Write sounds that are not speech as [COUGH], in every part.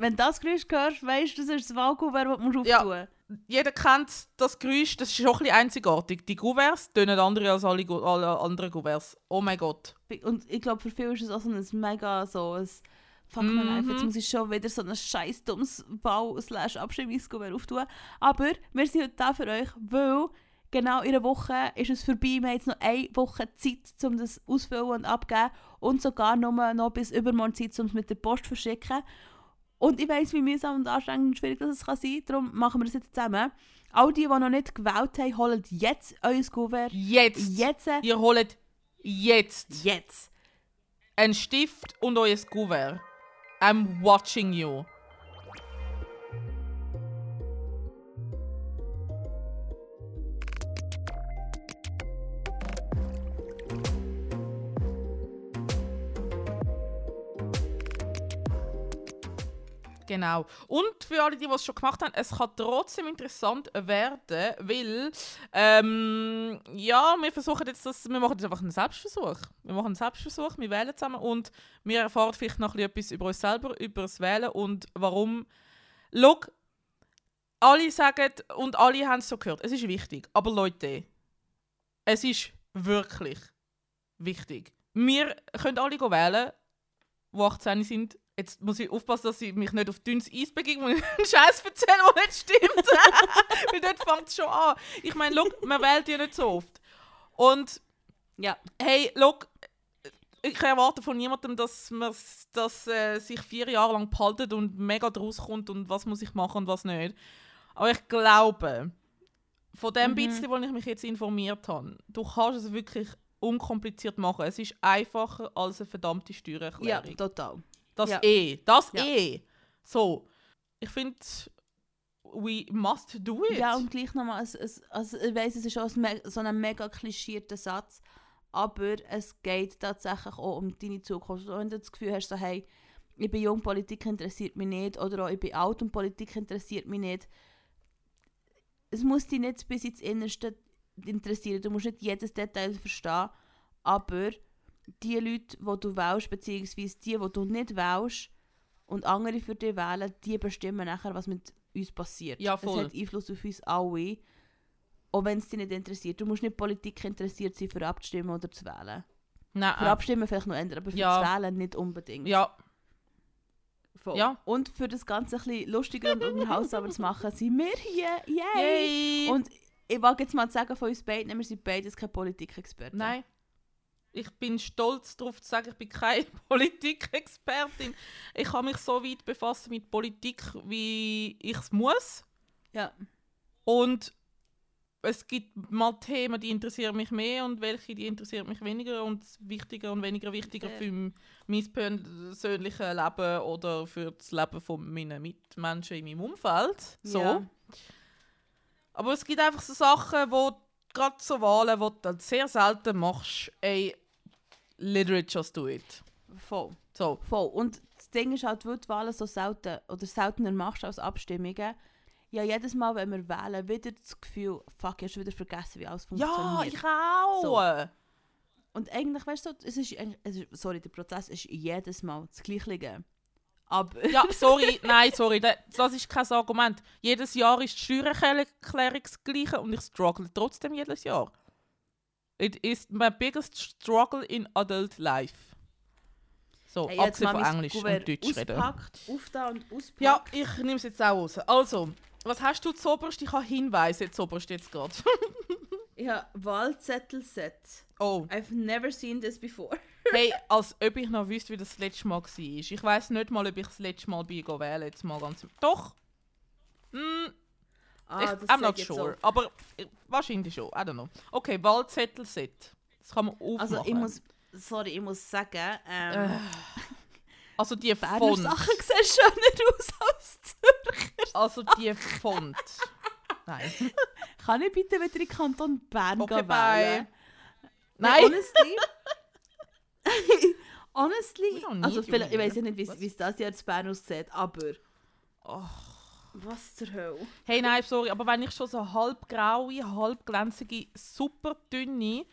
wenn du das Geräusch hörst, weißt du, das ist das Wahlkuvert, das du Ja. auftun Jeder kennt das Geräusch, das ist schon ein bisschen einzigartig. Die Kuverts tönen andere als alle, alle anderen Kuverts. Oh mein Gott. Und ich glaube, für viele ist es auch so ein mega so ein Fuck my life, jetzt Mhm. muss ich schon wieder so ein scheiß dummes Bau- slash Abstimmungsgewehr auftun. Aber wir sind heute da für euch, weil genau in einer Woche ist es vorbei. Wir haben jetzt noch eine Woche Zeit, um das ausfüllen und abgeben. Und sogar nur noch bis übermorgen Zeit, um es mit der Post zu verschicken. Und ich weiss, wie mühsam und anstrengend und schwierig das kann sein Darum machen wir das jetzt zusammen. All die, die noch nicht gewählt haben, holt jetzt euer Kuvert. Jetzt. Jetzt. Ihr holt jetzt Jetzt. einen Stift und euer Kuvert. I'm watching you. Genau. Und für alle, die es schon gemacht haben, es kann trotzdem interessant werden, weil ähm, ja, wir versuchen jetzt das, wir machen jetzt einfach einen Selbstversuch. Wir machen einen Selbstversuch, wir wählen zusammen und wir erfahren vielleicht noch etwas über uns selber, über das Wählen und warum. Schau, alle sagen und alle haben es so gehört, es ist wichtig. Aber Leute, es ist wirklich wichtig. Wir können alle wählen, die 18 sind. Jetzt muss ich aufpassen, dass ich mich nicht auf dünnes Eis begebe und [LAUGHS] einen Scheiß erzähle, der nicht stimmt. [LAUGHS] Weil dort fängt es schon an. Ich meine, schau, man wählt ja nicht so oft. Und Ja. hey, schau, ich erwarte von niemandem, dass man dass, äh, sich vier Jahre lang behaltet und mega draus kommt und was muss ich machen und was nicht. Aber ich glaube, von dem Mhm. bisschen, wo ich mich jetzt informiert habe, du kannst es wirklich unkompliziert machen. Es ist einfacher als eine verdammte Ja, Steuererklärung. total. Das ja. eh, das Ja. eh. So, ich finde, we must do it. Ja, und gleich nochmal, es, also ich weiss, es ist auch ein so ein mega klischierter Satz, aber es geht tatsächlich auch um deine Zukunft. Und wenn du das Gefühl hast, so, hey, ich bin jung, Politik interessiert mich nicht, oder auch ich bin alt und Politik interessiert mich nicht, es muss dich nicht bis ins Innerste interessieren, du musst nicht jedes Detail verstehen, aber die Leute, die du wählst, beziehungsweise die, die du nicht wählst und andere für dich wählen, die bestimmen nachher, was mit uns passiert. Ja, voll. Es hat Einfluss auf uns alle, auch wenn es dich nicht interessiert. Du musst nicht Politik interessiert sein, für abzustimmen oder zu wählen. Nein, Für äh, abstimmen vielleicht noch ändern, aber für Ja. das Wählen nicht unbedingt. ja, Voll. ja. Und für das Ganze ein bisschen lustiger und unterhaltsamer zu machen, sind wir hier. Yay! Yay! Und ich wage jetzt mal zu sagen von uns beiden, wir sind beides keine Politikexperten. Nein. Ich bin stolz darauf zu sagen, ich bin keine [LAUGHS] Politikexpertin. Ich habe mich so weit befasst mit Politik, wie ich es muss. Ja. Und es gibt mal Themen, die interessieren mich mehr und welche, die interessieren mich weniger und wichtiger und weniger wichtiger für mein persönliches Leben oder für das Leben von meinen Mitmenschen in meinem Umfeld. So. Ja. Aber es gibt einfach so Sachen, wo gerade so Wahlen, die du sehr selten machst, ey, Literatures do it. Voll. So. Voll. Und das Ding ist halt, weil du Wahlen so selten oder seltener machst als Abstimmungen, ja, jedes Mal, wenn wir wählen, wieder das Gefühl, fuck, ich habe schon wieder vergessen, wie alles Ja, funktioniert. ich auch. So. Und eigentlich, weißt du, es ist, es ist, sorry, der Prozess ist jedes Mal das Gleiche. Aber [LAUGHS] Ja, sorry, nein, sorry, da- das ist kein Argument. Jedes Jahr ist die Steuererklärung das gleiche und ich struggle trotzdem jedes Jahr. It is my biggest struggle in adult life. So, Hey, abgesehen von Englisch Kuvert und Deutsch reden. auspackt, aufda und auspackt. Ja, ich nehme es jetzt auch raus. Also, was hast du zoberst? Ich habe Hinweise zoberst jetzt gerade. [LAUGHS] Ich habe Wahlzettel-Set. oh, I've never seen this before. Hey, als ob ich noch wüsste, wie das, das letzte Mal war. Ich weiß nicht mal, ob ich das letzte Mal bin wählen. Jetzt mal ganz. Doch! Hm, Ah, ich, I'm not sure. so. Aber äh, wahrscheinlich schon. I don't know. Okay, Wahlzettel-Set. Das kann man aufmachen. Also ich muss, sorry, ich muss sagen, ähm, Äh, also die Berner Font. Sachen [LAUGHS] sehen schöner aus als Zürcher. Also die Font. Nein. [LAUGHS] Kann ich bitte wieder in den Kanton Bern Okay, gehen? Nein. Honestly. [LAUGHS] honestly. Also vielleicht, ich weiß ja nicht, wie es das Jahr in Bern aussieht, aber... Oh. Was zur Hölle? Hey, nein, sorry, aber wenn ich schon so halbgraue, halbglänzige, super dünne,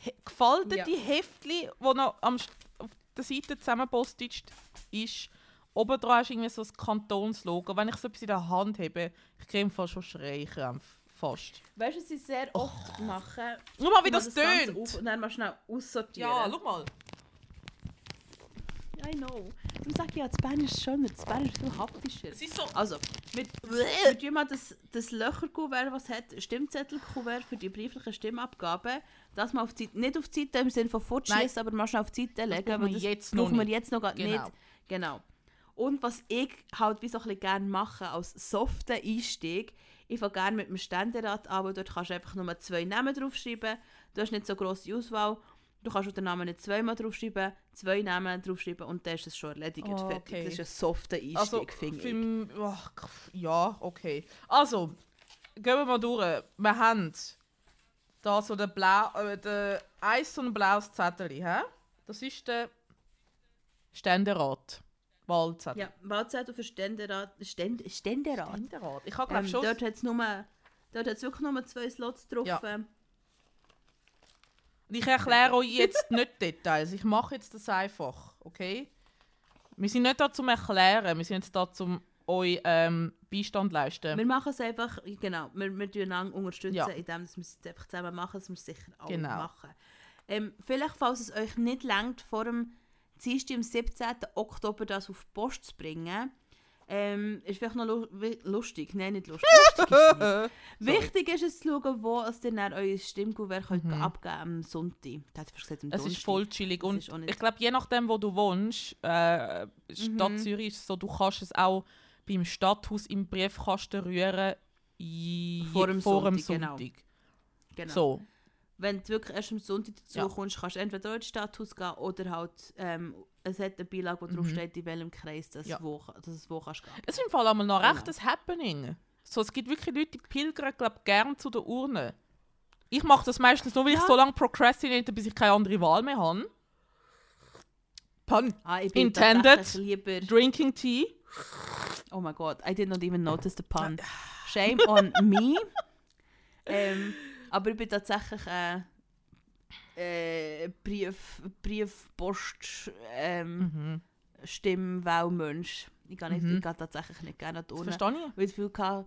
he- gefaltete Ja. Heftli, wo noch am, auf der Seite zusammenpostet ist oben dran ist irgendwie so ein Kantonslogo. Wenn ich so etwas in der Hand habe, ich kriege fast schon Schreikrampf. Fast. Weißt du, was sie sehr oft machen? Schau mal, wie das tönt. Und dann mal schnell aussortieren. Ja, schau mal. I know. Darum sage ich ja, das Bein ist schöner, das Bein ist viel haptischer. Es ist so... Also, mit, tun mal das, das Löcherkuvert, was hat, Stimmzettelkuvert für die briefliche Stimmabgabe, das mal auf die Seite, nicht auf die Seite im Sinne von fortschießen, aber mal schnell auf die Seite legen, weil das jetzt brauchen wir jetzt noch gar Genau. nicht. Genau. Und was ich halt wie so ein bisschen gerne mache, als soften Einstieg, ich fange gerne mit dem Ständerat an, weil dort kannst du einfach nur zwei Namen draufschreiben, du hast nicht so grosse Auswahl, du kannst auf den Namen nicht zweimal draufschreiben, zwei Namen draufschreiben und dann ist es schon erledigt, Oh, fertig. okay. Das ist ein softer Einstieg, Also, finde ich. oh, ja, okay. Also, gehen wir mal durch. Wir haben da so den blau, äh, den so ein blaues Zettel, hä? Das ist der Ständerat. Wahlzettel. Ja, Wahlzettel für Ständerat. Ständ, Ständerat. Ständerat. Ich habe glaube Ähm, schon. dort hat es wirklich nur zwei Slots drauf. Ja. Ähm, Ich erkläre euch jetzt nicht Details. Ich mache jetzt das einfach, okay? Wir sind nicht da zum Erklären, wir sind jetzt da zum euch ähm, Beistand leisten. Wir machen es einfach, genau, wir, wir einander unterstützen, Ja. indem wir es jetzt einfach zusammen machen, dass wir es sicher alle Genau. machen. Ähm, vielleicht, falls es euch nicht längt, vor dem Dienstag, am 17. Oktober das auf die Post zu bringen, ähm, ist vielleicht noch lu lustig, nein, nicht lustig, lustig ist nicht. [LAUGHS] Wichtig ist es zu schauen, wo es dann euer Stimmkuvert könnt abgeben am Sonntag. Das hat fast gesagt, am Mhm. Es ist voll chillig und ich glaube, je nachdem, wo du wohnst, äh, Stadt Mhm. Zürich ist so, du kannst es auch beim Stadthaus im Briefkasten rühren i- Vor dem vor dem Sonntag, genau. Sonntag. Genau. So, Wenn du wirklich erst am Sonntag dazu Ja. kommst, kannst du entweder ins Stadthaus gehen oder halt, ähm, es hat eine Beilage, wo drauf steht, in welchem Kreis das Mhm. Ja. wo, dass es wo kannst gehen. es ist im Fall einmal noch Genau. recht ein Happening. So, es gibt wirklich Leute, die pilgern, glaub, gern zu der Urne. Ich mache das meistens nur, weil ich Ja. so lange procrastinate, bis ich keine andere Wahl mehr habe. Pun. Ah, ich Intended. Drinking Tea. Oh my god, I did not even notice the pun. Shame on me. [LAUGHS] ähm, aber ich bin tatsächlich äh, äh, Brief, Briefpost, ähm, Mhm. Stimmwahlmensch. Ich gehe nicht- Mhm. ich tatsächlich nicht gerne Das Urne. verstehe ich. Weil ich Gefühl hatte,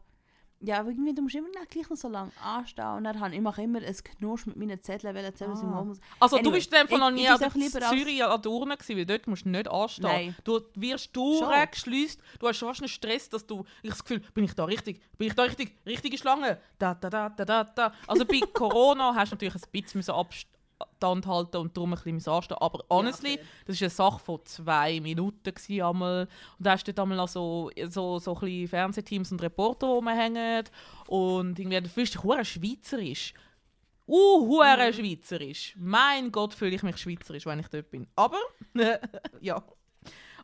ja, aber irgendwie, du musst immer noch gleich noch so lange anstehen. Und dann habe ich, mache immer ein Knusch mit meinen Zetteln, weil ich was ich Ah. machen muss. Also du Anyway, bist dann von noch nie an Zürich an der Urne gewesen, weil dort musst du nicht anstehen. Nein. Du wirst durchgeschleust, du hast fast einen Stress, dass du, ich habe das Gefühl, bin ich da richtig, bin ich da richtig, richtige Schlange, da, da, da, da, da, da. Also bei [LAUGHS] Corona hast du natürlich ein bisschen müssen Abstand halten und darum ein bisschen anstehen, aber honestly, fair. das war eine Sache von zwei Minuten gewesen, einmal. und da hast du dort einmal noch so, so, so ein Fernsehteams und Reporter rumhängen und irgendwie, du fühlst dich hure schweizerisch. Uh, hure schweizerisch. Mein Gott, fühle ich mich schweizerisch, wenn ich dort bin. Aber, [LAUGHS] ja.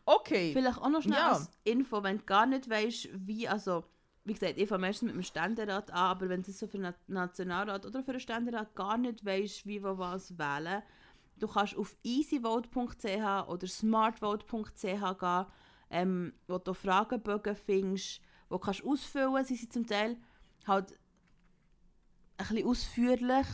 Okay. Vielleicht auch noch schnell Ja. als Info, wenn du gar nicht weißt, wie, also, wie gesagt, ich fange meistens mit dem Ständerat an, aber wenn du so für den Nationalrat oder für den Ständerat gar nicht weißt, wie wir was wählen, du kannst auf easyvote.ch oder smartvote.ch gehen, ähm, wo du Fragebögen findest, wo du kannst ausfüllen. Sie sind zum Teil halt ein bisschen ausführlich.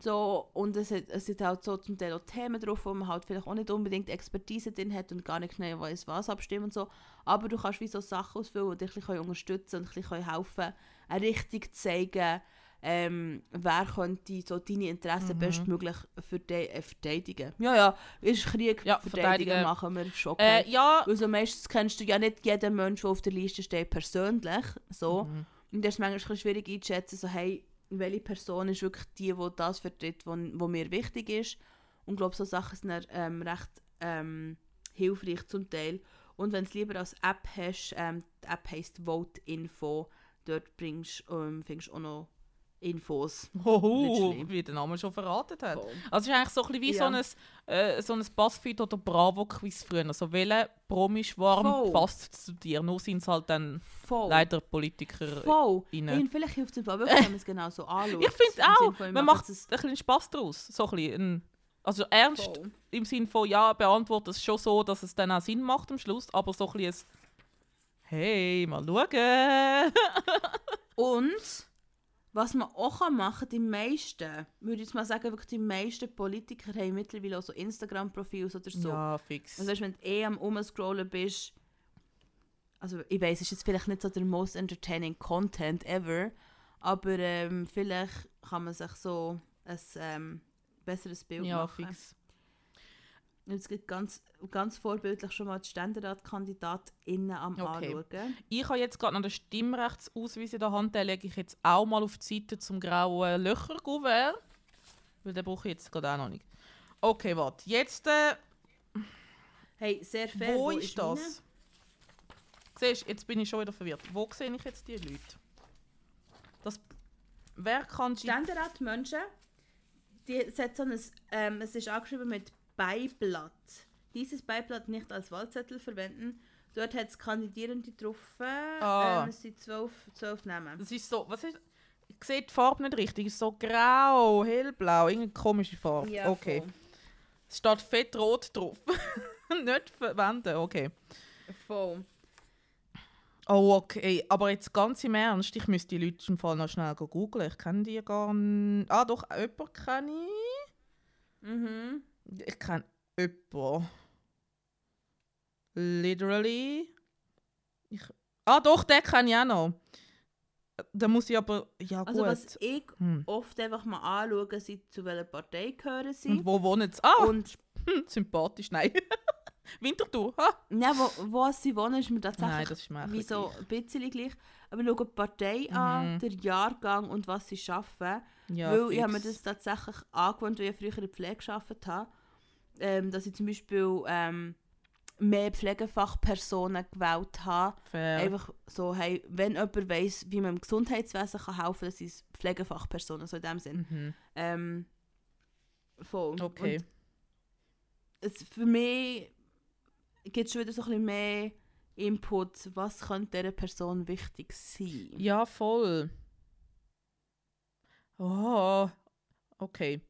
So, und es, hat, es sind halt so zum Teil auch Themen drauf, wo man halt vielleicht auch nicht unbedingt Expertise drin hat und gar nicht genau weiß, was abstimmen und so. Aber du kannst wie so Sachen ausfüllen, die dich ein bisschen unterstützen und ein bisschen helfen, eine Richtung zu zeigen, ähm, wer könnte so deine Interessen Mhm. bestmöglich verde äh, verteidigen. Ja, ja, ist Krieg, Ja, verteidigen, machen wir schon. Okay. Äh, ja, Also meistens kennst du ja nicht jeden Menschen, der auf der Liste steht, persönlich. So. Mhm. Und das ist manchmal schwierig einzuschätzen, so, hey, welche Person ist wirklich die, die das vertritt, was mir wichtig ist. Und ich glaube, so Sachen sind dann, ähm, recht ähm, hilfreich zum Teil. Und wenn du es lieber als App hast, ähm, die App heisst Vote Info, dort bringst, ähm, findest du auch noch Infos. hoho, wie der Name schon verraten hat. Voll. Also es ist eigentlich so ein bisschen wie Ja. so ein, äh, so ein Buzzfeed oder Bravo-Quiz früher. Also welcher Promi-Schwarm passt zu dir? Nur sind es halt dann Voll. leider Politiker. Voll. Und vielleicht hilft es einfach wirklich, wenn man es genau so anschaut. Ich finde auch, ich man macht ein jetzt bisschen Spass daraus. So ein bisschen, ein- also ernst Voll. im Sinne von, ja, beantwortet es schon so, dass es dann auch Sinn macht am Schluss, aber so ein bisschen ein Hey, mal schauen. [LAUGHS] Und was man auch machen die meisten, würde ich mal sagen, wirklich die meisten Politiker haben mittlerweile auch so Instagram-Profile oder so. Ja, fix. Also weißt, wenn du eh am Umscrollen bist, also ich weiß, es ist jetzt vielleicht nicht so der most entertaining Content ever, aber ähm, vielleicht kann man sich so ein ähm, besseres Bild Ja, machen. fix. Es gibt ganz, ganz vorbildlich schon mal die StänderatkandidatInnen am Okay. Anschauen. Ich habe jetzt gerade noch den Stimmrechtsausweis in der Hand, den lege ich jetzt auch mal auf die Seite zum grauen Löcherkuvert. Weil den brauche ich jetzt gerade auch noch nicht. Okay, warte. Jetzt, äh, Hey, sehr fair. wo, ist meine? das? Siehst du, jetzt bin ich schon wieder verwirrt. Wo sehe ich jetzt die Leute? Das, wer kann die... Ständerat Menschen, die, es, hat so ein, ähm, es ist angeschrieben mit Beiblatt. Dieses Beiblatt nicht als Wahlzettel verwenden. Dort hat es Kandidierende drauf. Ah. Ähm, es sind zwölf, zwölf Namen. Das ist so, was ist... Ich sehe die Farbe nicht richtig. Es ist so grau, hellblau, irgendeine komische Farbe. okay. voll. Es steht fett rot drauf. [LAUGHS] nicht verwenden, okay. voll. Oh, okay. Aber jetzt ganz im Ernst, ich müsste die Leute im Fall noch schnell googeln. Ich kenne die gar nicht. Ah, doch, jemanden kenne ich. Mhm. Ich kenne jemanden. Literally. Ich, ah, doch, den kenne ich auch noch. Da muss ich aber. Ja, Also gut. was ich Hm. oft einfach mal anschaue, sind zu welcher Partei gehören sie. Und wo wohnen sie? Ah, Und hm, sympathisch, nein. [LAUGHS] Winterthur, ha? ja, wo, wo sie wohnen, ist mir tatsächlich Nein, das ist mir wie bisschen so ein bisschen gleich. Aber schau die Partei an, Mhm. den Jahrgang und was sie arbeiten. Ja, weil ich habe mir fix. das tatsächlich angewohnt, weil ich früher in der Pflege gearbeitet habe. Ähm, dass ich zum Beispiel ähm, mehr Pflegefachpersonen gewählt habe. Fair. Einfach so, hey, wenn jemand weiss, wie man im Gesundheitswesen kann helfen kann, dann sind es Pflegefachpersonen, so in dem Sinn. Mhm. Ähm, voll. Okay. Und es, für mich gibt es schon wieder so ein bisschen mehr Input, was könnte dieser Person wichtig sein. Ja, voll. Oh, okay.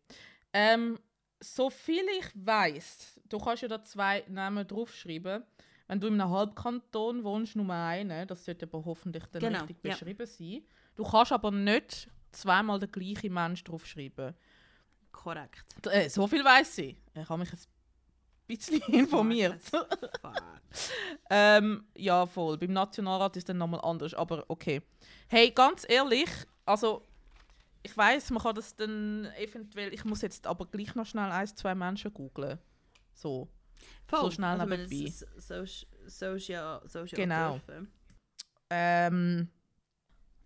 Ähm, so viel ich weiß, du kannst ja da zwei Namen draufschreiben. Wenn du in einem Halbkanton wohnst, nur einen, das sollte aber hoffentlich dann Genau, richtig ja. beschrieben sein. Du kannst aber nicht zweimal den gleichen Mensch draufschreiben. Korrekt. Äh, so viel weiß ich. Ich habe mich ein bisschen informiert. [LAUGHS] Ähm, ja, voll. Beim Nationalrat ist dann nochmal anders, aber okay. Hey, ganz ehrlich, also ich weiß, man kann das dann eventuell. Ich muss jetzt aber gleich noch schnell ein, zwei Menschen googlen. So. So schnell also, nebenbei. So ist so ist ja, so ist ja Genau. Ähm,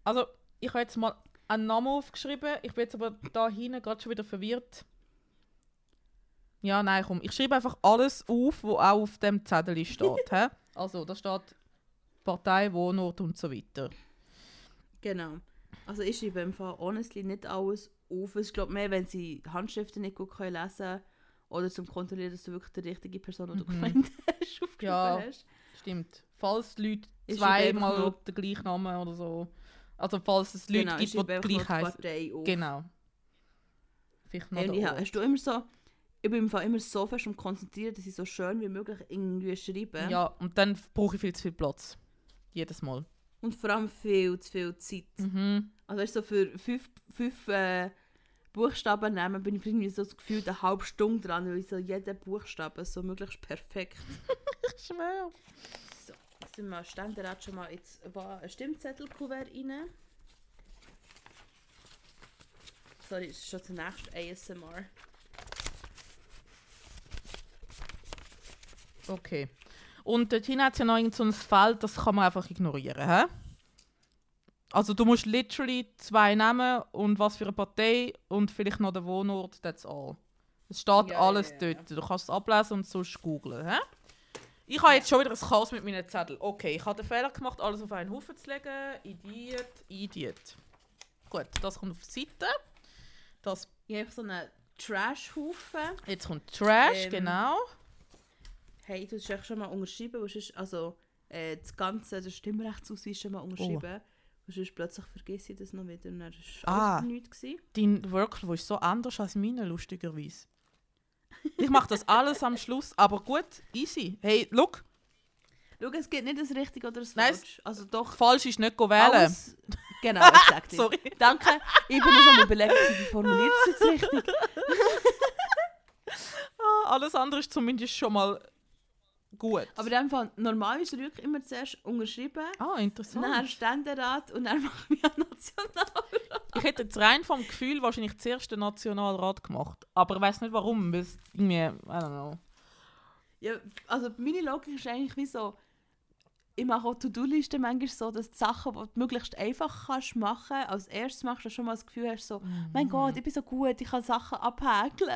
also, ich habe jetzt mal einen Namen aufgeschrieben. Ich bin jetzt aber da hinten gerade schon wieder verwirrt. Ja, nein, komm. Ich schreibe einfach alles auf, was auch auf dem Zettel [LAUGHS] steht. Also, da steht Partei, Wohnort und so weiter. Genau. Also ich schreibe im Fall honestly nicht alles auf. Ich glaube mehr, wenn sie Handschriften nicht gut können lesen können oder zum Kontrollieren, dass du wirklich die richtige Person, die du Mhm. [LAUGHS] hast, aufgeschrieben Ja. hast. Stimmt. Falls Leute zweimal den gleichen Namen oder so. Also, falls es Leute Genau, gibt, die gleich heißen. Genau. Vielleicht noch Hey, und Ort. hast du immer so, ich bin im Fall immer so fest am konzentrieren, dass ich so schön wie möglich irgendwie schreibe. Ja, und dann brauche ich viel zu viel Platz. Jedes Mal. Und vor allem viel zu viel Zeit. Mhm. Also weißt, du, so für fünf, fünf äh, Buchstaben nehmen, bin ich irgendwie so das Gefühl eine halbe Stunde dran, weil ich so jeden Buchstaben so möglichst perfekt. [LAUGHS] Ich schwöre. So, jetzt sind wir Ständerat schon mal war ein Stimmzettelkuvert rein. Sorry, es ist schon der nächste ASMR. Okay. Und dort hinten hat es ja noch irgend so ein Feld, das kann man einfach ignorieren. Hä? Also du musst literally zwei nehmen und was für eine Partei und vielleicht noch den Wohnort, that's all. Es steht Ja, alles ja, ja, dort. Du kannst es ablesen und sonst googlen. Hä? Ich habe jetzt schon wieder ein Chaos mit meinen Zetteln. Okay, ich habe den Fehler gemacht, alles auf einen Haufen zu legen. Idiot, Idiot. Gut, das kommt auf die Seite. Das, Ich habe so einen Trash-Haufen. jetzt kommt Trash, Ähm, genau. Hey, du hast schon mal unterschrieben, weil sonst, also äh, das Ganze, der Stimmrechtsausweis schon mal unterschrieben. Und sonst plötzlich vergesse ich das noch wieder und dann war Ah. nichts. Gewesen. Dein Workflow ist so anders als meine, lustigerweise. Ich mache das alles am Schluss, aber gut, easy. Hey, look, Schau, es gibt nicht das Richtige oder das Nein, Falsch. Also doch, falsch ist nicht wählen. alles... Genau, exakt. [LAUGHS] Sorry. Danke, ich bin noch am überlegen, wie formuliert es jetzt richtig. [LAUGHS] Ah, alles andere ist zumindest schon mal Gut. Aber in dem Fall, normal ist der wirklich immer zuerst unterschrieben, ah, interessant. dann Ständerat und dann machen wir einen Nationalrat. Ich hätte jetzt rein vom Gefühl wahrscheinlich zuerst den Nationalrat gemacht. Aber ich weiß nicht warum. Weil es irgendwie, I don't know. Ja, also meine Logik ist eigentlich wie so, ich mache auch To-Do-Listen manchmal so, dass die Sachen, die du möglichst einfach kannst machen, als erstes machst du schon mal das Gefühl hast, so, mein Gott, ich bin so gut, ich kann Sachen abhäkeln.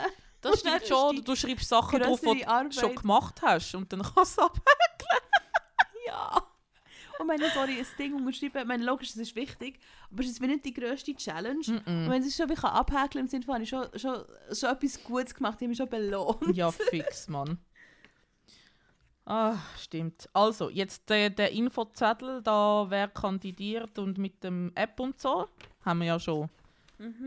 Das stimmt schon. du schreibst Sachen drauf, die du Arbeit. schon gemacht hast. Und dann kannst du ab. [LAUGHS] Ja. Und ich sorry, ein Ding unterschreibe, ich meine, logisch, das ist wichtig, aber es ist nicht die grösste Challenge. Und wenn es schon wie ich kann abhäkeln im Sinne von, habe ich schon, schon, schon etwas Gutes gemacht, ich habe mich schon belohnt. Ja, fix, Mann. Ah, stimmt. Also, jetzt der, der Infozettel, da wer kandidiert und mit dem App und so, haben wir ja schon.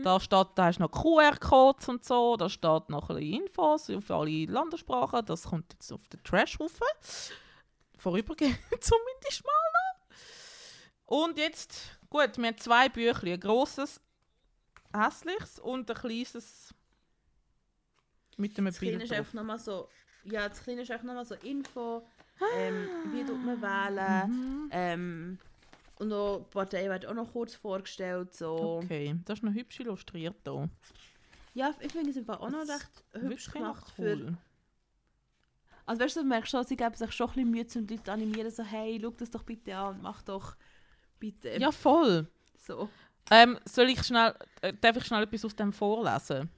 Da steht, da hast du noch QR-Codes und so, da steht noch ein bisschen Infos auf alle Landessprachen. Das kommt jetzt auf den Trash rauf. Vorübergehend [LAUGHS] zumindest mal noch. Und jetzt, gut, wir haben zwei Bücher, ein grosses, hässliches und ein kleines mit einem Das Kleine Bild ist drauf. einfach nochmal so, ja, das Kleine ist einfach nochmal so Info, ähm, wie tut man wählen, ähm, und auch die Partei wird auch noch kurz vorgestellt, so. Okay, das ist noch hübsch illustriert hier. Ja, ich finde es Fall auch noch recht hübsch gemacht noch für... Also weißt du, du merkst schon, sie geben sich schon ein bisschen Mühe, um die Leute zu animieren, so hey, schau das doch bitte an und mach doch bitte Ja, voll. so. Ähm, soll ich schnell, äh, darf ich schnell etwas aus dem vorlesen?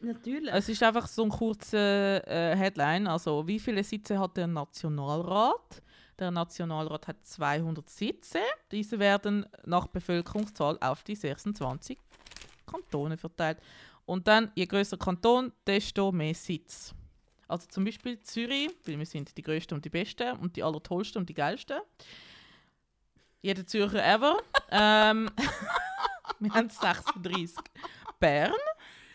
Natürlich. Es ist einfach so ein kurzer äh, Headline. Also, wie viele Sitze hat der Nationalrat? Der Nationalrat hat 200 Sitze. Diese werden nach Bevölkerungszahl auf die 26 Kantone verteilt. Und dann, je größer Kanton, desto mehr Sitz. Also zum Beispiel Zürich, weil wir sind die größten und die besten und die allertollsten und die geilsten. Jeder Zürcher ever. [LAUGHS] ähm, [LAUGHS] wir haben 36. Bern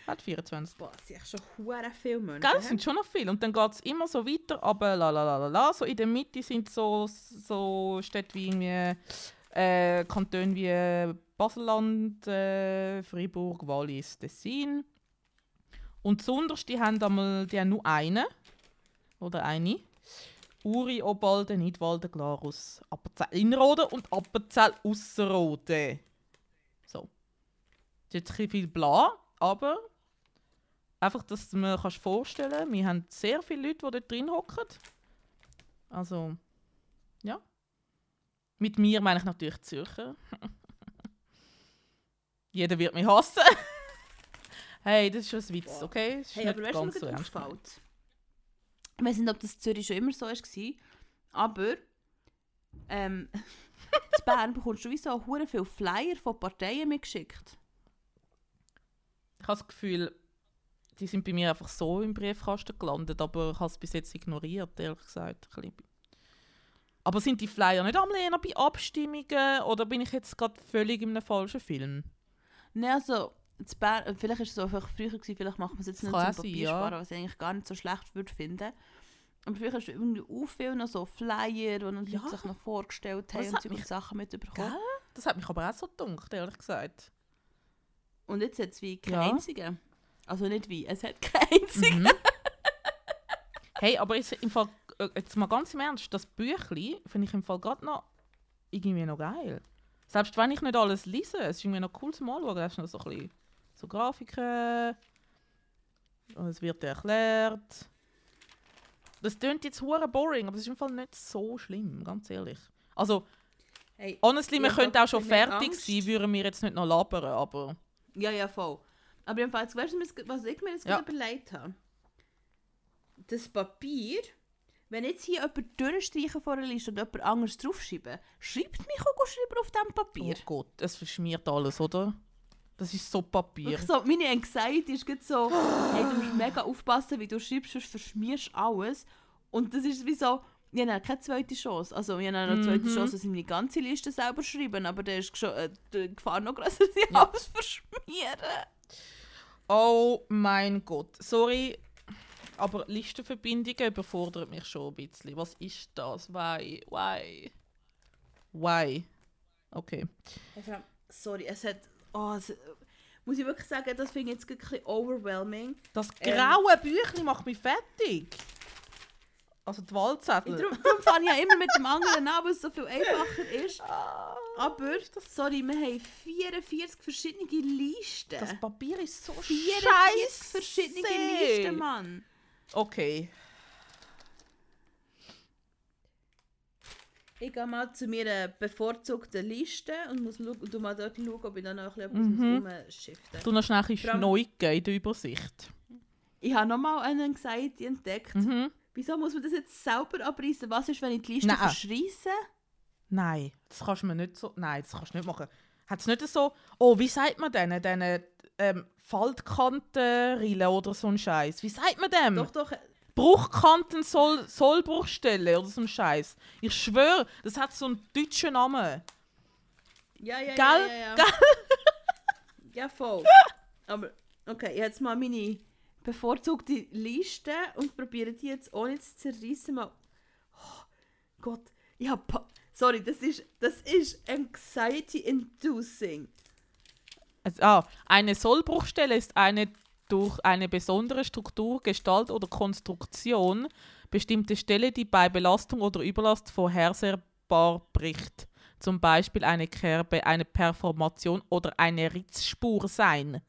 hat 24. Boah, es sind schon hure viele Menschen. Gell, es sind schon noch viele. Und dann geht es immer so weiter, aber la la la la la. So in der Mitte sind so, so Städte wie irgendwie, äh, Kantone wie Baselland, äh, Freiburg, Wallis, Tessin. Und besonders, die haben, einmal, die haben nur einen. Oder eine. Uri, Obalden, Nidwalden, Glarus, Appenzell Innerrhoden und Appenzell Ausserrhoden. So. Das ist jetzt ein bisschen viel bla, aber einfach, dass du mir kannst vorstellen wir haben sehr viele Leute, die dort drin hocken. Also, ja. Mit mir meine ich natürlich Zürcher. [LAUGHS] Jeder wird mich hassen. [LAUGHS] hey, das ist schon ein Witz, okay? Das ist Hey, aber weißt du, was so auffällt? Ich weiß nicht, ob das in Zürich schon immer so war, aber ähm, [LAUGHS] in Bern bekommst du wie so viele Flyer von Parteien mitgeschickt. Ich habe das Gefühl, die sind bei mir einfach so im Briefkasten gelandet, aber ich habe es bis jetzt ignoriert, ehrlich gesagt. Aber sind die Flyer nicht am Lehnen bei Abstimmungen oder bin ich jetzt gerade völlig in einem falschen Film? Nein, also, Bern, vielleicht war es auch einfach früher, gewesen, vielleicht macht man es jetzt nicht kann zum sein, Papier ja. was ich eigentlich gar nicht so schlecht würde finden. Aber früher hast du irgendwie auch viel noch so Flyer, die Ja. Leute sich noch vorgestellt haben und solche Sachen mitbekommen. Gell? Das hat mich aber auch so gedacht, ehrlich gesagt. Und jetzt hat es wie keinen Ja. einzigen. Also nicht wie, es hat keinen einzigen. Mhm. hey, aber jetzt, im Fall, äh, jetzt mal ganz im Ernst, das Büchli finde ich im Fall gerade noch irgendwie noch geil. Selbst wenn ich nicht alles lese, es ist irgendwie noch cool zum Anschauen. Hast du noch so ein bisschen so Grafiken. Und es wird erklärt. Das klingt jetzt hure boring, aber es ist im Fall nicht so schlimm, ganz ehrlich. Also, Hey, honestly, wir könnten auch schon fertig Angst. sein, würden wir jetzt nicht noch labern, aber... Ja, ja, voll. Aber jedenfalls, weißt du, was ich mir jetzt Ja. gerade überlegt habe? Das Papier, wenn jetzt hier jemand durchstreichen vor einer Liste und jemand anderes draufschreiben, schreibt mich auch schreiben auf diesem Papier. Oh Gott, es verschmiert alles, oder? Das ist so Papier. So, meine Anxiety ist so, hey, du musst mega aufpassen, wie du schreibst, sonst verschmierst du alles. Und das ist wie so, ich habe keine zweite Chance. Also, ich habe eine zweite Mhm. Chance, dass ich meine ganze Liste selber schreiben, aber da ist schon äh, die Gefahr noch größer, dass ich Ja. alles verschmiere. Oh mein Gott. Sorry, aber Listenverbindungen überfordert mich schon ein bisschen. Was ist das? Why? Why? Why? Okay. Sorry, es hat. Oh, es, muss ich wirklich sagen, das finde ich jetzt ein bisschen overwhelming. Das Ähm. graue Büchlein macht mich fertig. Also die Wahlzettel. Darum, darum fange ich ja immer mit dem anderen an, weil es so viel einfacher ist. [LAUGHS] Aber, sorry, wir haben 44 verschiedene Listen. das Papier ist so 44 scheiße. verschiedene Listen, Mann. Okay. Ich gehe mal zu meiner bevorzugten Liste und muss und du mal dort schauen, ob ich dann noch bisschen Mhm. etwas umschiften Du noch schnell ein neu in der Übersicht. Ich habe nochmal einen Anxiety entdeckt. Mhm. Wieso muss man das jetzt selber abreißen? Was ist, wenn ich die Liste Nein. verschreisse? Nein, das kannst du mir nicht so. Nein, das kannst du nicht machen. Hat es nicht so. Oh, wie sagt man denen? Diesen ähm, Faltkantenrillen oder so ein Scheiß. Wie sagt man dem? Doch, doch. Bruchkanten Soll Sollbruchstelle oder so ein Scheiß. Ich schwöre, das hat so einen deutschen Namen. Ja, ja, Gell? ja, ja, ja. [LAUGHS] ja, voll. Aber, okay, jetzt mal meine bevorzugte Liste und probiere die jetzt ohne zu zerreißen. Mal. Oh, Gott, ich habe. Sorry, das ist, das ist anxiety-inducing. Also, ah, eine Sollbruchstelle ist eine durch eine besondere Struktur, Gestalt oder Konstruktion bestimmte Stelle, die bei Belastung oder Überlast vorhersehbar bricht. Zum Beispiel eine Kerbe, eine Performation oder eine Ritzspur sein.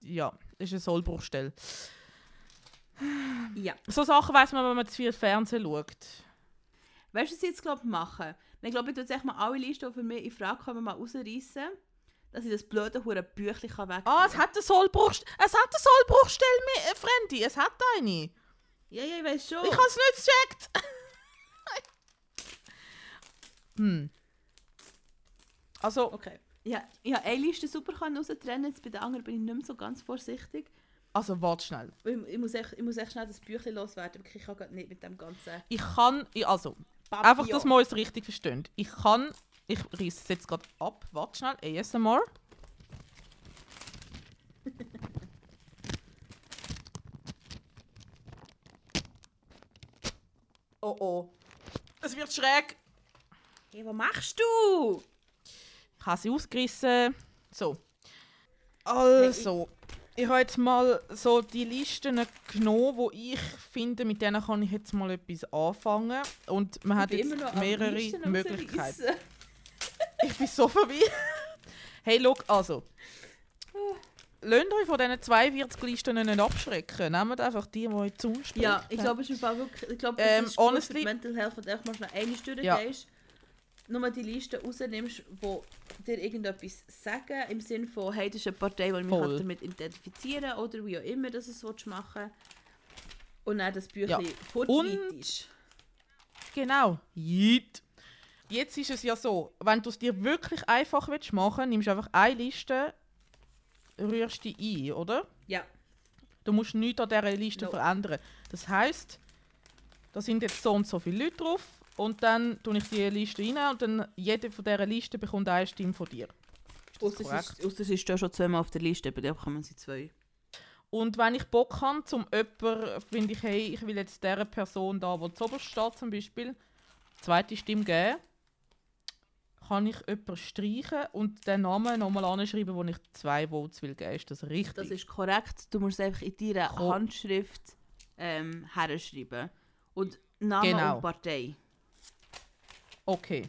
Ja, ist eine Sollbruchstelle. Ja. So Sachen weiß man, wenn man zu viel Fernsehen schaut. Weißt du, was ich jetzt glaube machen? Ich glaube, ich tue jetzt mal alle Listen, die für mich in Frage kommen, mal rausreißen, dass ich das blöde hure Büchlein kann weg. Ah, es hat eine Sollbruchstelle. Es hat eine Sollbruchstelle, äh, Frendi. Es hat eine. Ja, ja, ich weiß schon. Ich habe es nicht gecheckt. [LAUGHS] hm. Also, Okay. Ja, ich habe eine Liste super raustrennen, jetzt bei der anderen bin ich nicht mehr so ganz vorsichtig. also warte schnell. Ich, ich, muss echt, ich muss echt schnell das Büchlein loswerden, weil ich kann nicht mit dem ganzen Ich kann, ich, also, Papillon. einfach, dass wir uns richtig verstehen. Ich kann, ich reiße es jetzt gerade ab. Warte schnell, ASMR. [LAUGHS] oh oh. Es wird schräg. Hey, was machst du? Ich habe sie ausgerissen. So. Also, ich habe jetzt mal so die Listen genommen, wo ich finde, mit denen kann ich jetzt mal etwas anfangen. Und man hat jetzt mehrere Möglichkeiten. [LAUGHS] Ich bin so verwirrt. Hey, look, also. Lasst euch von diesen 42 Listen nicht abschrecken. Nehmt einfach die, die euch zusprechen. Ja, ich glaube, es ist wirklich, ich glaube, das Ähm, ist honestly- Mental Health, wenn du mal schnell eine Stunde Ja. gehst, nur die Liste rausnimmst, wo dir irgendetwas sagen, im Sinne von, hey, das ist eine Partei, die ich mich halt damit identifizieren kann, oder wie auch immer das es willst machen Und dann das Büchlein Ja. fortschreitest. Genau. Jeet. Jetzt ist es ja so, wenn du es dir wirklich einfach willst machen nimmst du einfach eine Liste, rührst die ein, oder? Ja. Du musst nichts an dieser Liste No. verändern. Das heisst, da sind jetzt so und so viele Leute drauf und dann tue ich die Liste rein und dann jede von dieser Liste bekommt eine Stimme von dir. Ist das Ausser korrekt? ist, da schon zweimal auf der Liste, aber da bekommen sie zwei. Und wenn ich Bock habe, zum jemanden, finde ich, hey, ich will jetzt dieser Person da, die zuoberst steht zum Beispiel, zweite Stimme geben, kann ich jemanden streichen und den Namen nochmal anschreiben, wo ich zwei Votes will geben. Ist das richtig? Das ist korrekt. Du musst einfach in deiner Handschrift ähm, herschreiben. Und Name Genau. und Partei. Okay.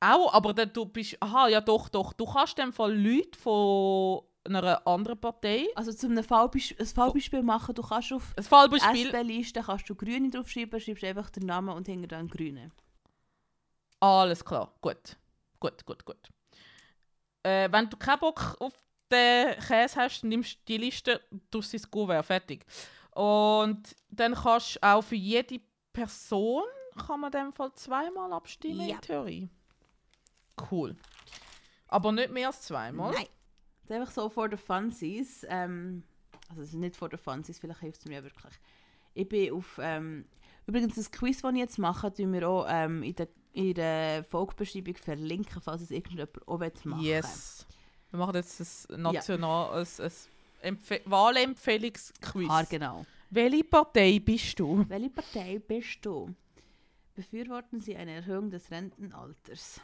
Auch, aber dann, du bist. Aha, ja doch, doch. Du kannst in dem Fall Leute von einer anderen Partei. Also zum einem Fallbeis ein Fallbeispiel machen, du kannst auf Ein Fallbeispiel. SP-Liste kannst du Grüne draufschreiben, schreibst einfach den Namen und hinter dann Grüne. Alles klar, gut. Gut, gut, gut. Äh, wenn du keinen Bock auf den Käse hast, nimmst du die Liste, tust sie ins Kuvert, fertig. Und dann kannst du auch für jede Person, kann man in dem Fall zweimal abstimmen Ja. in Theorie. Cool. Aber nicht mehr als zweimal. Nein. Das ist einfach so for the funsies. Ähm, also es ist nicht for the funsies, vielleicht hilft es mir wirklich. Ich bin auf... Ähm, übrigens, das Quiz, das ich jetzt mache, tun wir auch ähm, in der, in der Folgebeschreibung verlinken, falls es irgendjemand auch machen. Yes. Wir machen jetzt ein national, ein, ein Empfe Wahlempfehlungsquiz. Ah, genau. Welche Partei bist du? Welche Partei bist du? Befürworten Sie eine Erhöhung des Rentenalters?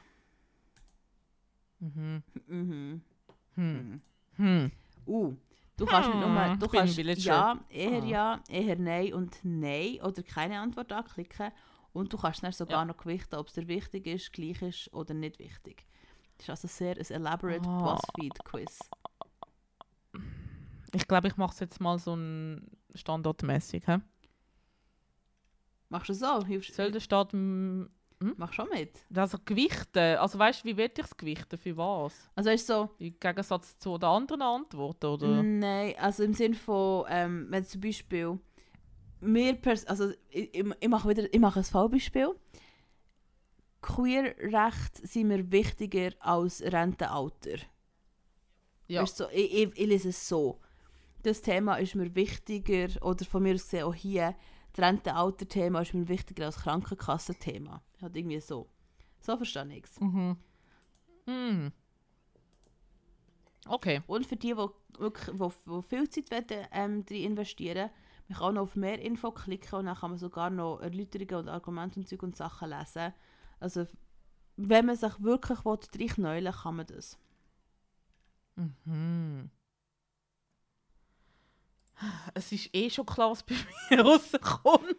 Mhm. Mhm. Hm. Hm. Uh, du kannst nicht nur, Mm, du kannst ja, eher Ah. ja, eher nein und nein oder keine Antwort anklicken. Und du kannst dann sogar Ja. noch gewichten, ob es dir wichtig ist, gleich ist oder nicht wichtig. Das ist also sehr ein elaborate Ah. BuzzFeed-Quiz. Ich glaube, ich mache es jetzt mal so ein standardmäßig. hä? Machst du so? Hilfst, Soll der Staat mm, machst schon mit? also gewichten? Also weißt du, wie will ich es gewichten? Für was? Also ist so, Im Gegensatz zu den anderen Antworten, oder? Nein, also im Sinne von, ähm, wenn zum Beispiel mir pers also ich, ich, ich mache wieder, ich mache ein Fallbeispiel. Queerrecht sind mir wichtiger als Rentenalter. Ja. Weißt du, so, ich, ich, ich lese es so. Das Thema ist mir wichtiger, oder von mir aus gesehen auch hier, das Rentenalter-Thema ist mir wichtiger als Krankenkassenthema. Halt irgendwie so. So verstehe ich es. Mhm. Mm. Okay. Und für die, die wirklich wo, wo viel Zeit wollen, ähm, drin investieren man kann auch noch auf mehr Info klicken und dann kann man sogar noch Erläuterungen und Argumente und Zeug und Sachen lesen. Also wenn man sich wirklich reinknäulen will, kann man das. Mhm. Es ist eh schon klar, was bei mir [LAUGHS] rauskommt.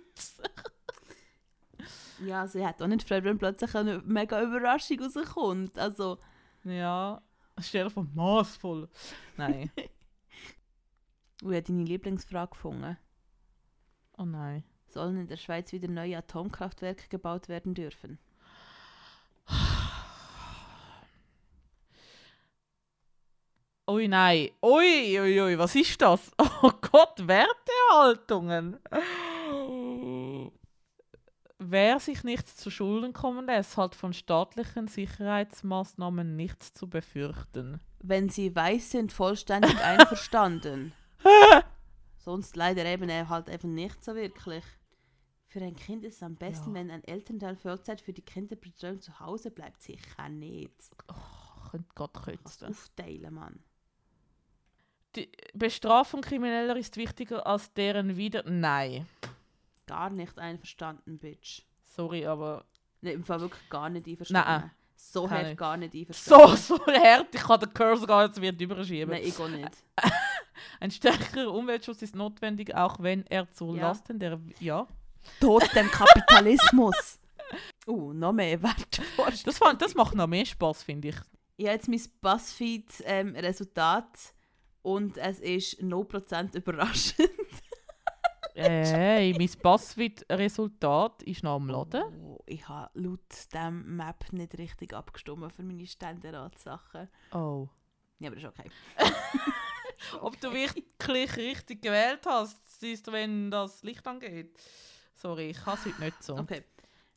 Ja, also ich hätte auch nicht gefreut, wenn plötzlich eine mega Überraschung rauskommt. Also, Ja, stell dir vor, maßvoll. Nein. [LAUGHS] ich habe deine Lieblingsfrage gefunden. Oh nein. Sollen in der Schweiz wieder neue Atomkraftwerke gebaut werden dürfen? Ui nein. Ui, ui, ui, was ist das? [LAUGHS] Oh Gott, Wertehaltungen. Wer sich nichts zu Schulden kommen lässt, hat von staatlichen Sicherheitsmaßnahmen nichts zu befürchten. Wenn sie weiß sind, vollständig [LAUGHS] einverstanden. Sonst leider eben halt eben nicht so wirklich. Für ein Kind ist es am besten, Ja. wenn ein Elternteil Vollzeit für die Kinderbetreuung zu Hause bleibt. Sicher nicht. Könnte Gott kürzen. aufteilen, Mann. Die Bestrafung Krimineller ist wichtiger als deren Wieder... Nein. Gar nicht einverstanden, Bitch. Sorry, aber Ne, Im Fall wirklich gar nicht einverstanden. Nein. So hart ich. gar nicht einverstanden. so, [LAUGHS] so hart, ich kann den Cursor gar nicht wieder überschieben. Nein, ich auch nicht. [LAUGHS] Ein stärkerer Umweltschutz ist notwendig, auch wenn er zu Ja. Lasten der... Ja. Tod dem Kapitalismus. [LAUGHS] uh, noch mehr Wert. Das, das macht noch mehr Spaß, finde ich. Ich habe jetzt mein BuzzFeed-Resultat und es ist 0% [LAUGHS] überraschend. Hey, mein Passwort-Resultat ist noch am Laden. Oh, ich habe laut dem Map nicht richtig abgestimmt für meine Ständeratsachen. Oh. Ja, aber das ist okay. [LAUGHS] Ob du wirklich richtig gewählt hast, siehst du, wenn das Licht angeht. Sorry, ich habe es heute nicht so. Okay.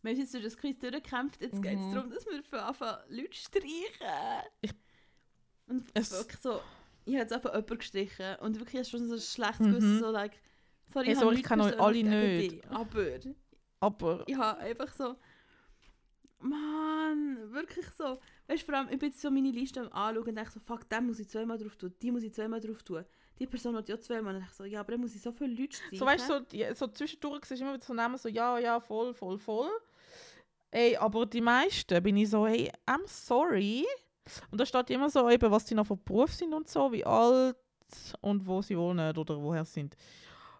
Wir haben jetzt durch das Quiz durchgekämpft. Jetzt geht es Mhm. darum, dass wir für Anfang Leute streichen. Ich- und Es- wirklich so, ich habe jetzt einfach jemanden gestrichen und wirklich hast schon so ein schlechtes Mhm. Gewissen, so like, sorry, Hey, ich sorry, ich kenne euch alle nicht. dich, Aber Aber ich habe einfach so, Mann, wirklich so. Weißt du, vor allem, ich bin jetzt so meine Liste am anschauen und denke so, fuck, den muss ich zweimal drauf tun, die muss ich zweimal drauf tun. Die Person hat ja zweimal. Und ich so, ja, aber dann muss ich so viele Leute streichen. so weißt du, so, die- so zwischendurch siehst du immer wieder so Namen, so ja, ja, voll, voll, voll. Ey, aber die meisten bin ich so, hey, I'm sorry. Und da steht immer so, eben, was die noch für Beruf sind und so, wie alt und wo sie wohnen oder woher sie sind.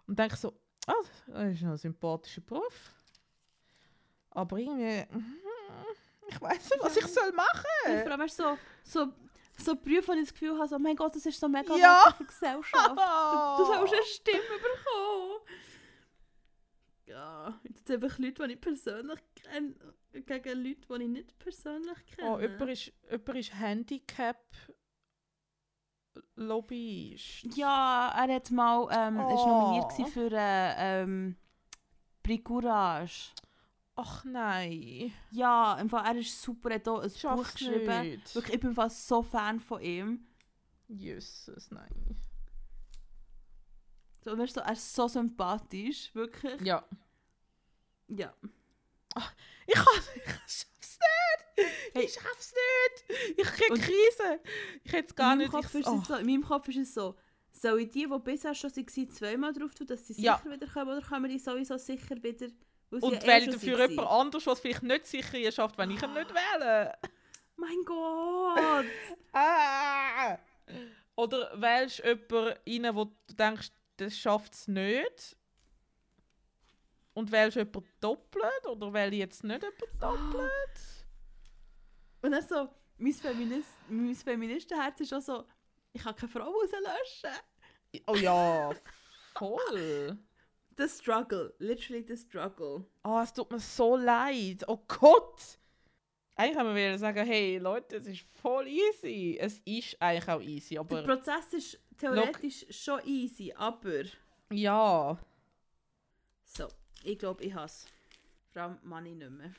Und denke so, ah, das ist ein sympathischer Beruf. Aber irgendwie, mhm, ich weiß nicht, was ich soll machen. Ja, vor allem so, so, so Berufe, wo ich das Gefühl habe, so, mein Gott, das ist so mega Ja. für die Gesellschaft. Du, du sollst eine Stimme bekommen. Ja, jetzt einfach Leute, die ich persönlich kenne, gegen Leute, die ich nicht persönlich kenne. Oh, jemand ist, jemand ist Handicap-Lobbyist. Ja, er hat mal, ähm, er ist Oh. nominiert für äh, ähm, Prix Courage. Ach nein. Ja, im Fall, er ist super, er hat auch ein Buch Schaff's geschrieben. nicht. Wirklich, ich bin fast so Fan von ihm. Jesus, nein. So, weißt du, er ist so sympathisch, wirklich. Ja. Ja. Ich, kann, [LAUGHS] ich schaff's nicht. Hey. Ich schaff's nicht. Ich krieg Und- Krise. Ich hätte es gar nicht. Kopf ich, es so, in meinem Kopf ist es so, soll ich die, die bisher schon waren, zweimal drauf tun, dass sie sicher Ja. wieder kommen, oder kommen die sowieso sicher wieder, Und ja eh schon dafür jemand anderes, was vielleicht nicht sicher ist, schafft, wenn ich ihn nicht wähle. Mein Gott! [LAUGHS] Ah. Oder wählst du jemanden rein, wo du denkst, das schafft es nicht? Und wählst du jemanden doppelt? Oder wähle ich jetzt nicht jemanden doppelt? Und dann so, mein, Feminist, mein Feministenherz ist auch so, ich kann keine Frau rauslöschen. Oh ja, [LAUGHS] voll. The struggle, literally the struggle. Oh, es tut mir so leid. Oh Gott! Eigentlich haben wir sagen, hey Leute, es ist voll easy. Es ist eigentlich auch easy, Der aber Prozess ist theoretisch schon easy, aber... ja. So, ich glaube, ich hasse Vor allem Money nicht mehr.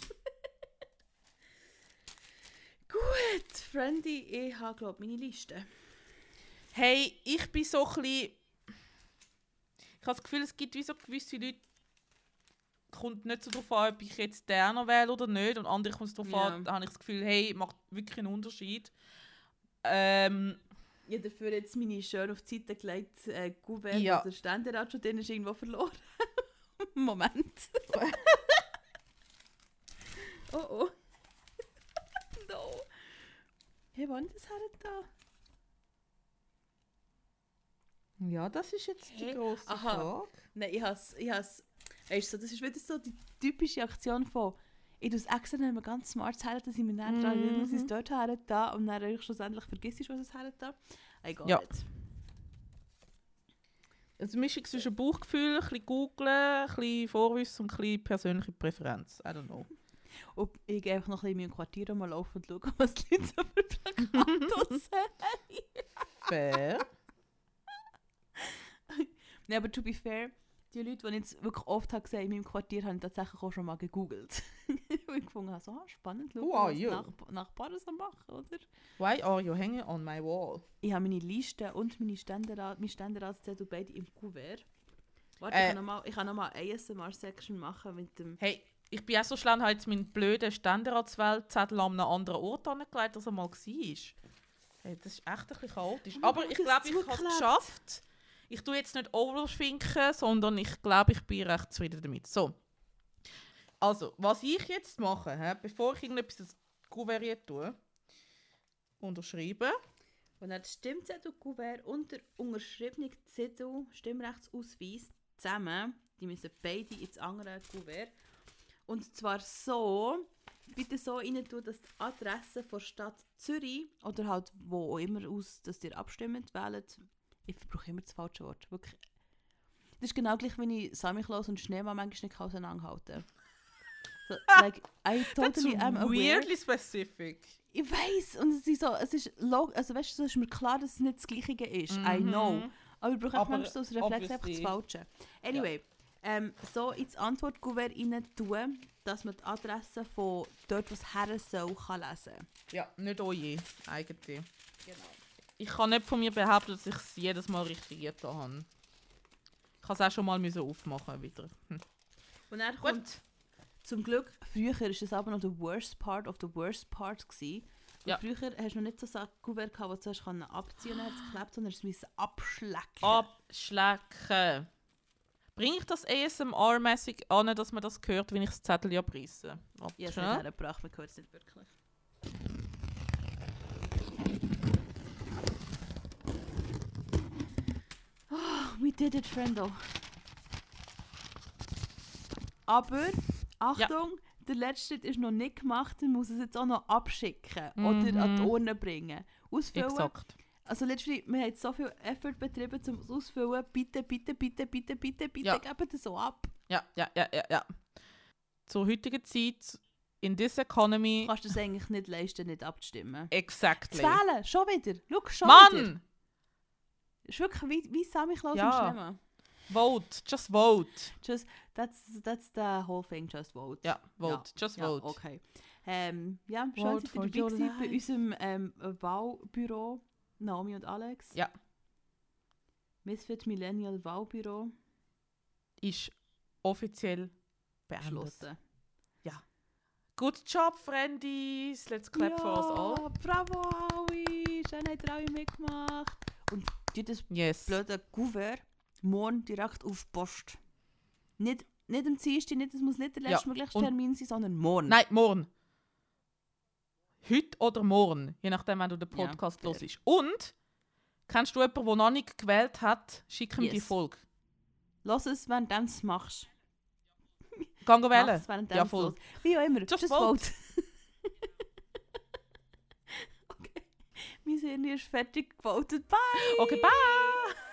[LAUGHS] Gut, Friendy, ich habe glaube meine Liste. Hey, ich bin so ein bisschen... Ich habe das Gefühl, es gibt wie so gewisse Leute, kommt nicht so darauf an, ob ich jetzt den noch wähle oder nicht. Und andere kommt es darauf Ja. an, da habe ich das Gefühl, hey, macht wirklich einen Unterschied. Ähm, Ich habe dafür jetzt meine schön auf die Seite gelegt, äh, Gouverne, Ja. der Ständerat schon drin ist irgendwo verloren. [LAUGHS] Moment. [LAUGHS] oh oh. [LAUGHS] no. Hey, wann das her da? ja, das ist jetzt die Hey, grosse aha. Frage. Nein, ich has, ich has, weißt du, das ist wieder so die typische Aktion von ich tue es extra nicht ganz smart her, dass ich mir dann dran erinnere, dass ich es dort da und dann schlussendlich vergisst, was es. I got Ja. Also eine Mischung zwischen Bauchgefühl, ein bisschen googeln, ein bisschen Vorwissen und ein bisschen persönliche Präferenz. I don't know. Und ich gehe einfach noch ein bisschen in meinem Quartier mal laufen und schauen, was die Leute so für Plakate [LAUGHS] sehen. Fair. [LAUGHS] Nein, aber to be fair, die Leute, die ich jetzt wirklich oft habe gesehen in meinem Quartier, habe ich tatsächlich auch schon mal gegoogelt. [LAUGHS] Weil ich gefunden habe, so ah, spannend, schauen, Who are was you? Nach Nachbarn so machen, oder? Why are you hanging on my wall? Ich habe meine Liste und meine Ständerat, mein Ständeratszettel beide im Kuvert. Warte, Äh. ich kann nochmal noch mal eine ASMR-Section machen mit dem... Hey, ich bin auch so schlau und habe jetzt meinen blöden Ständeratsweltzettel an einem anderen Ort angelegt, als er mal war. Hey, das ist echt ein bisschen chaotisch. Oh Aber ich glaube, ich habe es geschafft. Ich tue jetzt nicht overschwinken, sondern ich glaube, ich bin recht zufrieden damit. So. Also, was ich jetzt mache, hä, bevor ich irgendetwas ins Kuvert tue, unterschreiben. Und dann das Stimmzettel, Kuvert und der unterschriebene Zettel, Stimmrechtsausweis zusammen, die müssen beide ins andere Kuvert. Und zwar so, bitte so rein tun, dass die Adresse von Stadt Zürich oder halt wo auch immer aus, dass ihr abstimmt, wählt. Ich brauche immer das falsche Wort. Wirklich. Das ist genau gleich, wenn ich Samichlaus und Schneemann manchmal nicht auseinanderhalten so, [LAUGHS] like, I totally That's am aware. weirdly specific. Ich weiß und es ist so, es ist log also weißt du, es ist mir klar, dass es nicht das Gleiche ist. I know. Mhm. Aber ich brauche manchmal so als Reflex einfach das. Falsche. Anyway, ähm, so ins Antwortkuvert rein tun, dass man die Adresse von dort, was her soll, kann lesen. Ja, nicht oje, eigentlich. Genau. Ich kann nicht von mir behaupten, dass ich es jedes Mal richtig getan habe. Ich habe es auch schon mal müssen aufmachen wieder. Hm. Und Gut. kommt, zum Glück, früher war das aber noch der worst part of the worst part. Gewesen. Ja. Früher hast du noch nicht so ein Kuvert gehabt, das du zuerst abziehen es geklebt, sondern es musste abschlecken. Abschlecken. Bringe ich das ASMR-mäßig an, dass man das hört, wenn ich das Zettel abreisse? Warte Ja, schnell. hat hergebracht, man hört es nicht wirklich. Oh, we did it, Friendo. Aber, Achtung, der letzte Schritt ist noch nicht gemacht, man muss es jetzt auch noch abschicken oder an die Mhm. Urne bringen. Ausfüllen. Exakt. Also literally, wir haben so viel Effort betrieben, um es auszufüllen. Bitte, bitte, bitte, bitte, bitte, bitte, Ja. gebt es so ab. Ja, ja, ja, ja, ja. Zur heutigen Zeit, in this economy, Du kannst es eigentlich nicht leisten, nicht abzustimmen. exactly. Zu wählen, schon wieder. Schau, schon wieder. Mann! Ist wirklich wie, wie Sammy Klaus Ja. und Schlemmer. Vote, just vote. Just, that's, that's the whole thing, just vote. Ja, vote, just Ja, vote. okay. Ähm, ja, schön, Vote seid ihr dabei gewesen bei unserem ähm, Wahlbüro. Naomi und Alex. Ja. Misfit Millennial Wahlbüro. Ist offiziell beendet. Geschlossen. Good job, Friendies. Let's clap for us all. bravo alle. Schön habt ihr alle mitgemacht. Und tut das Yes. blöde Kuvert morgen direkt auf die Post. Nicht, nicht am Dienstag, nicht, es muss nicht der Ja, letztmögliche und- Termin sein, sondern morgen. Nein, morgen. Heute oder morgen, je nachdem, wenn du den Ja, Podcast fair. hörst. Und Kennst du jemanden, der noch nicht gewählt hat? Schick ihm die Yes. Folge. Lass es, während du es machst. Gang wählen. Ja, ja, voll. voll. Wie auch immer. Just Just, vote. vote. Sinne ist fertig gewaltet. Bye! Okay, bye!